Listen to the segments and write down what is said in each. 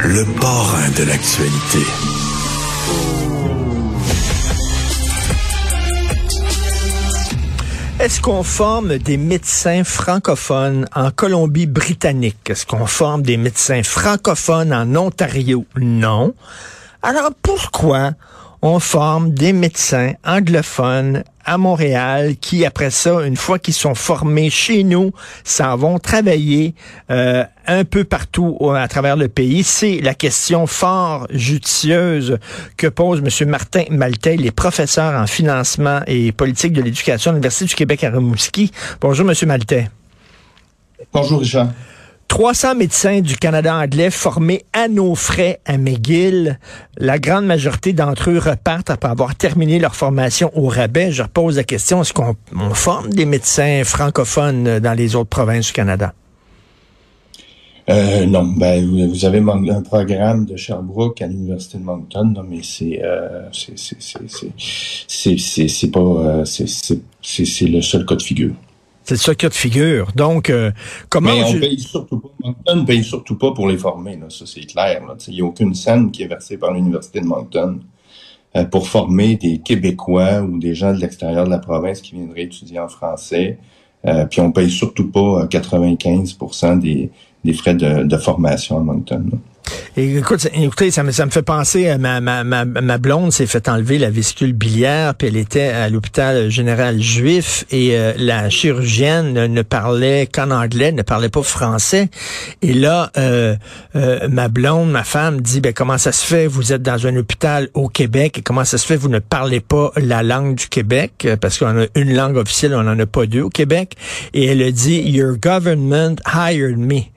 Le parrain de l'actualité. Est-ce qu'on forme des médecins francophones en Colombie-Britannique? Est-ce qu'on forme des médecins francophones en Ontario? Non. Alors pourquoi on forme des médecins anglophones à Montréal qui, après ça, une fois qu'ils sont formés chez nous, s'en vont travailler euh, un peu partout à travers le pays. C'est la question fort judicieuse que pose M. Martin Maltais, les professeurs en financement et politique de l'éducation à l'Université du Québec à Rimouski. Bonjour, M. Maltais. Bonjour, Richard. 300 médecins du Canada anglais formés à nos frais à McGill. La grande majorité d'entre eux repartent après avoir terminé leur formation au rabais. Je repose la question, est-ce qu'on forme des médecins francophones dans les autres provinces du Canada? Euh, non, ben vous avez un programme de Sherbrooke à l'université de Moncton, mais c'est euh, c'est c'est pas euh, c'est le seul cas de figure. C'est ça cas de figure. Donc, euh, comment... Mais on paye surtout pas. Moncton ne paye surtout pas pour les former. Là. Ça, c'est clair. Il n'y a aucune scène qui est versée par l'Université de Moncton euh, pour former des Québécois ou des gens de l'extérieur de la province qui viendraient étudier en français. Euh, puis on paye surtout pas 95 des, des frais de, de formation à Moncton. Là écoute, écoutez, ça me, ça me fait penser à ma, ma, ma, ma blonde s'est fait enlever la vésicule biliaire, puis elle était à l'hôpital général juif et euh, la chirurgienne ne, parlait qu'en anglais, ne parlait pas français. Et là, euh, euh, ma blonde, ma femme dit, ben comment ça se fait, vous êtes dans un hôpital au Québec, et comment ça se fait, vous ne parlez pas la langue du Québec, parce qu'on a une langue officielle, on n'en a pas deux au Québec. Et elle a dit, Your government hired me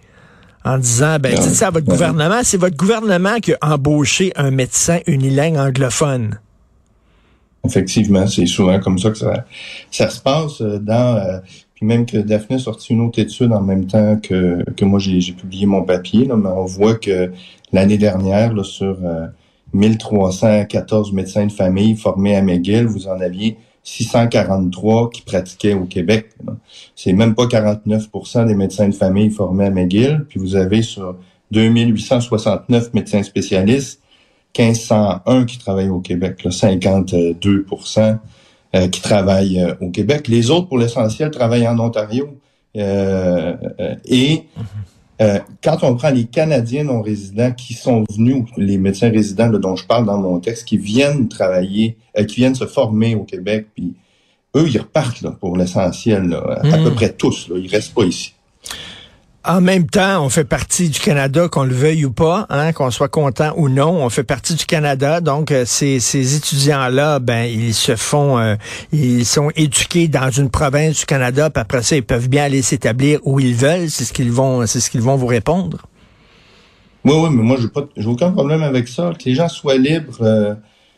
en disant, ben, dites ça à votre gouvernement. C'est votre gouvernement qui a embauché un médecin unilingue anglophone. Effectivement, c'est souvent comme ça que ça, ça se passe euh, dans... Euh, puis même que Daphné a sorti une autre étude en même temps que, que moi, j'ai publié mon papier, là, mais on voit que l'année dernière, là, sur 1314 euh, médecins de famille formés à McGill, vous en aviez 643 qui pratiquaient au Québec. C'est même pas 49% des médecins de famille formés à McGill. Puis vous avez sur 2869 médecins spécialistes, 1501 qui travaillent au Québec, là, 52% euh, qui travaillent euh, au Québec. Les autres, pour l'essentiel, travaillent en Ontario. Euh, et euh, quand on prend les Canadiens non résidents qui sont venus, les médecins résidents dont je parle dans mon texte, qui viennent travailler, euh, qui viennent se former au Québec, puis eux, ils repartent là, pour l'essentiel, à peu hmm. près tous. Là, ils restent pas ici. En même temps, on fait partie du Canada, qu'on le veuille ou pas, hein, qu'on soit content ou non, on fait partie du Canada. Donc, euh, ces, ces étudiants-là, ben, ils se font, euh, ils sont éduqués dans une province du Canada, puis après ça, ils peuvent bien aller s'établir où ils veulent. C'est ce qu'ils vont, c'est ce qu'ils vont vous répondre. Oui, oui, mais moi, j'ai pas, j'ai aucun problème avec ça. Que les gens soient libres. Euh,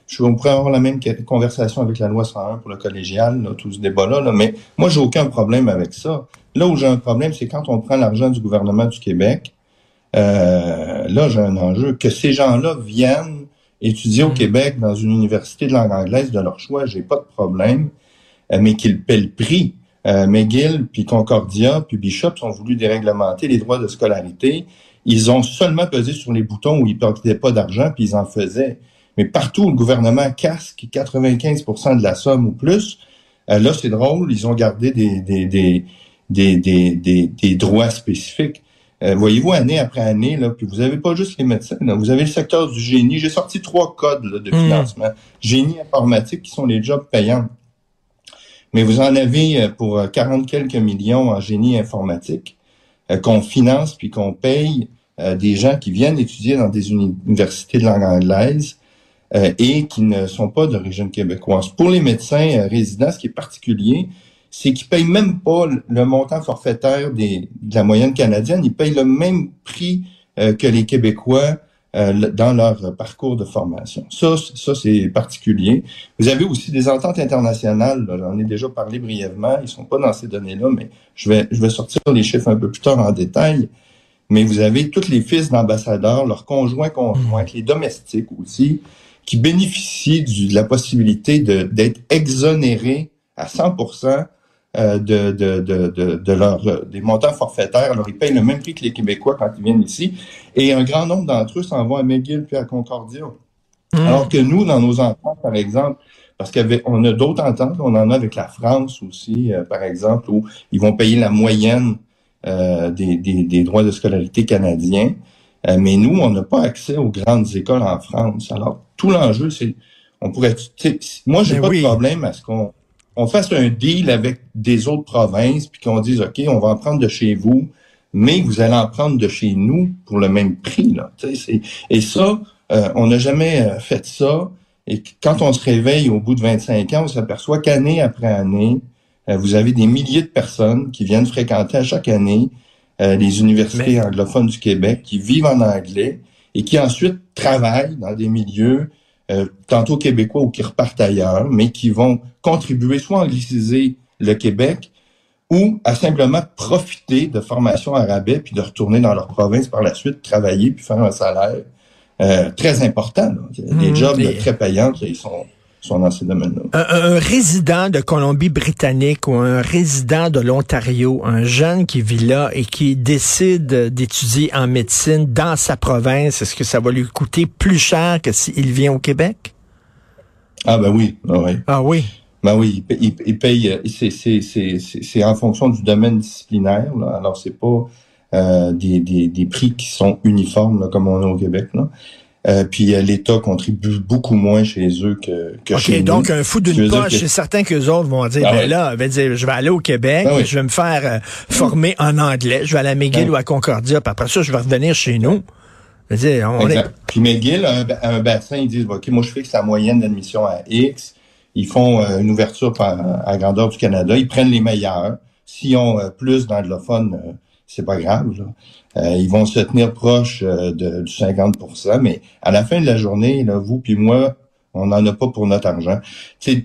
je, on pourrait avoir la même conversation avec la loi 101 pour le collégial, tout ce débat-là, là, mais moi, j'ai aucun problème avec ça. Là où j'ai un problème, c'est quand on prend l'argent du gouvernement du Québec, euh, là, j'ai un enjeu. Que ces gens-là viennent étudier au mm. Québec dans une université de langue anglaise de leur choix, j'ai pas de problème, euh, mais qu'ils paient le prix. Euh, McGill, puis Concordia, puis Bishop ont voulu déréglementer les droits de scolarité. Ils ont seulement pesé sur les boutons où ils ne pas d'argent, puis ils en faisaient. Mais partout où le gouvernement casque 95% de la somme ou plus, euh, là, c'est drôle, ils ont gardé des, des, des, des, des, des, droits spécifiques. Euh, voyez-vous, année après année, là, puis vous n'avez pas juste les médecins, vous avez le secteur du génie. J'ai sorti trois codes de hmm. financement. Génie informatique, qui sont les jobs payants. Mais vous en avez euh, pour 40 quelques millions en génie informatique euh, qu'on finance puis qu'on paye des gens qui viennent étudier dans des universités de langue anglaise et qui ne sont pas d'origine québécoise. Pour les médecins résidents, ce qui est particulier, c'est qu'ils payent même pas le montant forfaitaire des, de la moyenne canadienne. Ils payent le même prix euh, que les Québécois euh, dans leur parcours de formation. Ça, ça c'est particulier. Vous avez aussi des ententes internationales. J'en ai déjà parlé brièvement. Ils sont pas dans ces données-là, mais je vais, je vais sortir les chiffres un peu plus tard en détail. Mais vous avez tous les fils d'ambassadeurs, leurs conjoints conjoints, les domestiques aussi, qui bénéficient de la possibilité d'être exonérés à 100% euh, de, de, de, de, leur, euh, des montants forfaitaires. Alors, ils payent le même prix que les Québécois quand ils viennent ici. Et un grand nombre d'entre eux s'en vont à McGill puis à Concordia. Hmm. Alors que nous, dans nos ententes, par exemple, parce qu'on a d'autres ententes, on en a avec la France aussi, euh, par exemple, où ils vont payer la moyenne des, des, des, droits de scolarité canadiens. Mais nous, on n'a pas accès aux grandes écoles en France. Alors, tout l'enjeu, c'est, on pourrait, moi, j'ai pas de problème à ce qu'on on fasse un deal avec des autres provinces, puis qu'on dise, OK, on va en prendre de chez vous, mais vous allez en prendre de chez nous pour le même prix. Là. Et ça, euh, on n'a jamais euh, fait ça. Et quand on se réveille au bout de 25 ans, on s'aperçoit qu'année après année, euh, vous avez des milliers de personnes qui viennent fréquenter à chaque année les universités anglophones du Québec, qui vivent en anglais et qui ensuite travaillent dans des milieux euh, tantôt québécois ou qui repartent ailleurs, mais qui vont contribuer soit à angliciser le Québec ou à simplement profiter de formations arabais puis de retourner dans leur province par la suite, travailler puis faire un salaire euh, très important. Des mmh, jobs très payants, ils sont sont dans ces domaines-là. Un, résident de Colombie-Britannique ou un résident de l'Ontario, un jeune qui vit là et qui décide d'étudier en médecine dans sa province, est-ce que ça va lui coûter plus cher que s'il vient au Québec? Ah ben oui, ah oui. Ah oui. Ben oui, il, paye, c'est en fonction du domaine disciplinaire. Là. Alors c'est pas euh, des, des, des, prix qui sont uniformes là, comme on a au Québec. Là. Euh, puis euh, l'État contribue beaucoup moins chez eux que, que chez nous. donc un fou d'une poche, c'est certain que les autres vont dire, ah ben là, dire, je vais aller au Québec, ah je vais me faire euh, former en anglais, je vais aller à McGill ah ou à Concordia, puis après ça, je vais revenir chez nous. Dire, on Puis McGill, un, un, bassin, ils disent, OK, moi je fixe la moyenne d'admission à X, ils font une ouverture à, grandeur du Canada, ils prennent les meilleurs. S'ils ont plus d'anglophones, c'est pas grave. Là. Euh, ils vont se tenir proche euh, de, du 50% mais à la fin de la journée, là, vous puis moi, on n'en a pas pour notre argent.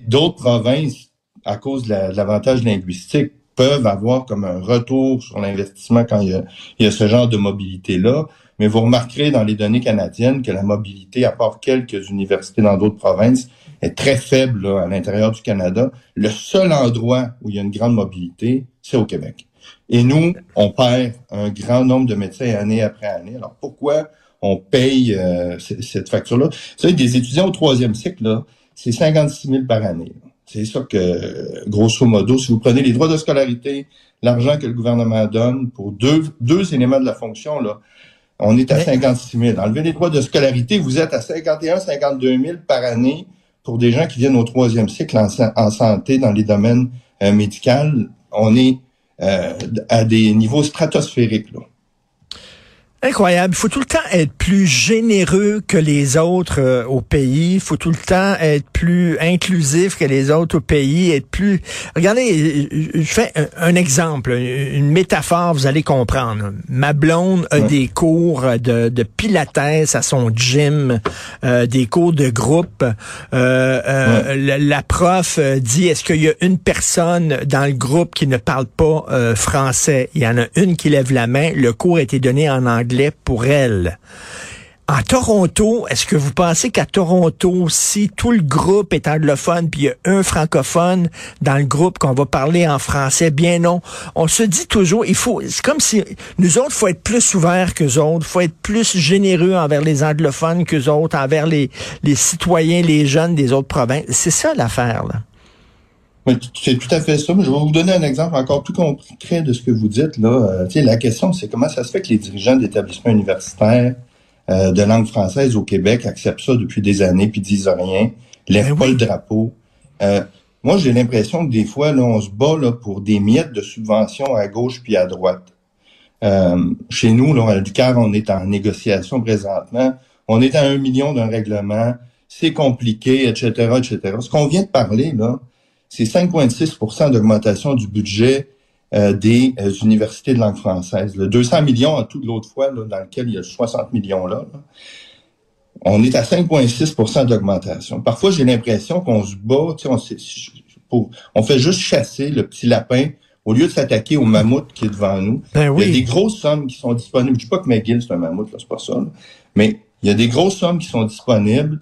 D'autres provinces, à cause de l'avantage linguistique, peuvent avoir comme un retour sur l'investissement quand il y, a, il y a ce genre de mobilité-là. Mais vous remarquerez dans les données canadiennes que la mobilité, à part quelques universités dans d'autres provinces, est très faible à l'intérieur du Canada. Le seul endroit où il y a une grande mobilité, c'est au Québec. Et nous, on perd un grand nombre de médecins année après année. Alors pourquoi on paye euh, cette facture-là? Vous savez, des étudiants au troisième cycle, c'est 56 000 par année. C'est ça que, grosso modo, si vous prenez les droits de scolarité, l'argent que le gouvernement donne pour deux, deux éléments de la fonction, là, on est à 56 000. Enlevez les droits de scolarité, vous êtes à 51, 52 000 par année pour des gens qui viennent au troisième cycle en, santé dans les domaines euh, médicaux. On est à des niveaux stratosphériques. Là. Incroyable. Il faut tout le temps être plus généreux que les autres euh, au pays. Il faut tout le temps être plus inclusif que les autres au pays. Être plus. Regardez, je fais un, exemple, une métaphore, vous allez comprendre. Ma blonde a des cours de, de pilates à son gym, euh, des cours de groupe. Euh, la, prof dit est-ce qu'il y a une personne dans le groupe qui ne parle pas français? Il y en a une qui lève la main. Le cours a été donné en anglais pour elle. En Toronto, est-ce que vous pensez qu'à Toronto, si tout le groupe est anglophone, puis il y a un francophone dans le groupe qu'on va parler en français, bien non. On se dit toujours, il faut, c'est comme si nous autres, faut être plus ouverts que autres, faut être plus généreux envers les anglophones que autres, envers les, les citoyens, les jeunes des autres provinces. C'est ça l'affaire, là. C'est tout à fait ça. je vais vous donner un exemple encore plus concret de ce que vous dites. Là. Euh, la question, c'est comment ça se fait que les dirigeants d'établissements universitaires euh, de langue française au Québec acceptent ça depuis des années puis disent rien, lèvent ben pas le drapeau. Euh, moi, j'ai l'impression que des fois, là, on se bat là, pour des miettes de subventions à gauche puis à droite. chez nous, là, du car on est en négociation présentement. On est à un million d'un règlement. C'est compliqué, etc., etc. Ce qu'on vient de parler, là, c'est 5,6% d'augmentation du budget euh, des euh, universités de langue française. Le 200 millions en tout de l'autre fois, dans lequel il y a 60 millions là, on est à 5,6% d'augmentation. Parfois, j'ai l'impression qu'on se bat, on, pour, on fait juste chasser le petit lapin au lieu de s'attaquer au mammouth qui est devant nous. Ben oui. Il y a des grosses sommes qui sont disponibles. Je dis pas que McGill, c'est un mammouth, c'est pas ça. Mais il y a des grosses sommes qui sont disponibles.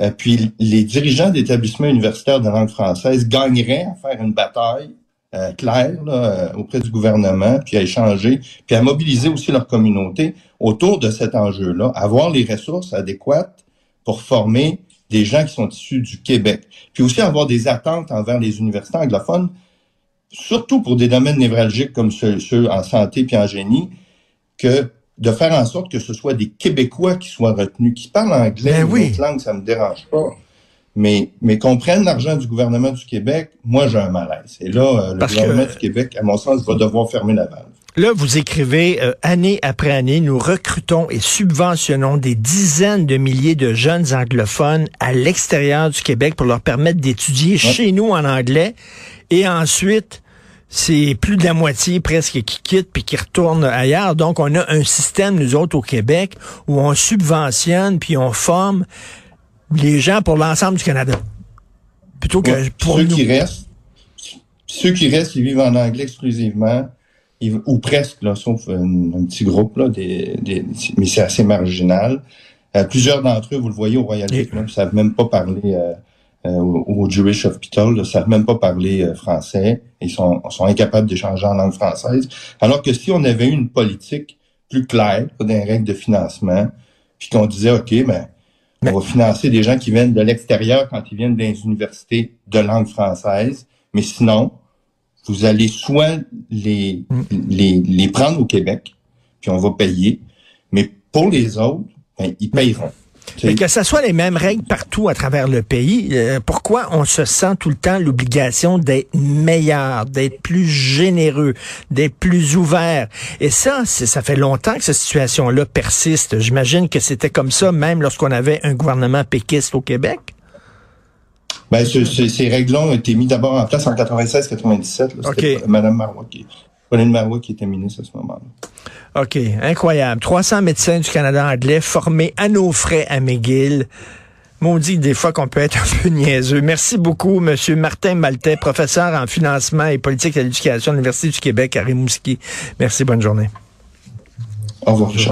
Euh, puis les dirigeants d'établissements universitaires de langue française gagneraient à faire une bataille euh, claire euh, auprès du gouvernement, puis à échanger, puis à mobiliser aussi leur communauté autour de cet enjeu-là, avoir les ressources adéquates pour former des gens qui sont issus du Québec. Puis aussi avoir des attentes envers les universités anglophones, surtout pour des domaines névralgiques comme ceux, en santé puis en génie, que de faire en sorte que ce soit des Québécois qui soient retenus, qui parlent anglais ben ou oui. autre langue, ça me dérange pas. Mais, mais qu'on prenne l'argent du gouvernement du Québec, moi j'ai un malaise. Et là, euh, le Parce gouvernement que- du Québec, à mon sens, va devoir fermer la valve. Là, vous écrivez, euh, année après année, nous recrutons et subventionnons des dizaines de milliers de jeunes anglophones à l'extérieur du Québec pour leur permettre d'étudier chez nous en anglais. Et ensuite, c'est plus de la moitié presque qui quittent puis qui retournent ailleurs. Donc, on a un système, nous autres, au Québec, où on subventionne puis on forme les gens pour l'ensemble du Canada. Plutôt que Ouais. pour ceux nous. qui restent, ceux qui restent, ils vivent en anglais exclusivement, ils- ou presque, là, sauf un, un petit groupe, là, des, des- mais c'est assez marginal. Euh, plusieurs d'entre eux, vous le voyez au Et- Vietnam, ne savent même pas parler euh, au, au Jewish Hospital, ne savent même pas parler euh, français. Ils sont, sont incapables d'échanger en langue française. Alors que si on avait eu une politique plus claire des règles de financement, puis qu'on disait, OK, ben, on va financer des gens qui viennent de l'extérieur quand ils viennent des universités de langue française, mais sinon, vous allez soit les, les, les prendre au Québec, puis on va payer, mais pour les autres, ben, ils payeront. Sais, que ce soit les mêmes règles partout à travers le pays, euh, pourquoi on se sent tout le temps l'obligation d'être meilleur, d'être plus généreux, d'être plus ouvert? Et ça, ça fait longtemps que cette situation-là persiste. J'imagine que c'était comme ça même lorsqu'on avait un gouvernement péquiste au Québec. Ben, ce- ce- ces règles-là ont été mises d'abord en place en 96-97. là. C'était OK. Mme Marois qui, Pauline Marois qui était ministre à ce moment-là. OK, incroyable. 300 médecins du Canada anglais formés à nos frais à McGill. Maudit des fois qu'on peut être un peu niaiseux. Merci beaucoup, Monsieur Martin Maltais, professeur en financement et politique de l'éducation à l'Université du Québec à Rimouski. Merci, bonne journée. Au revoir, Richard.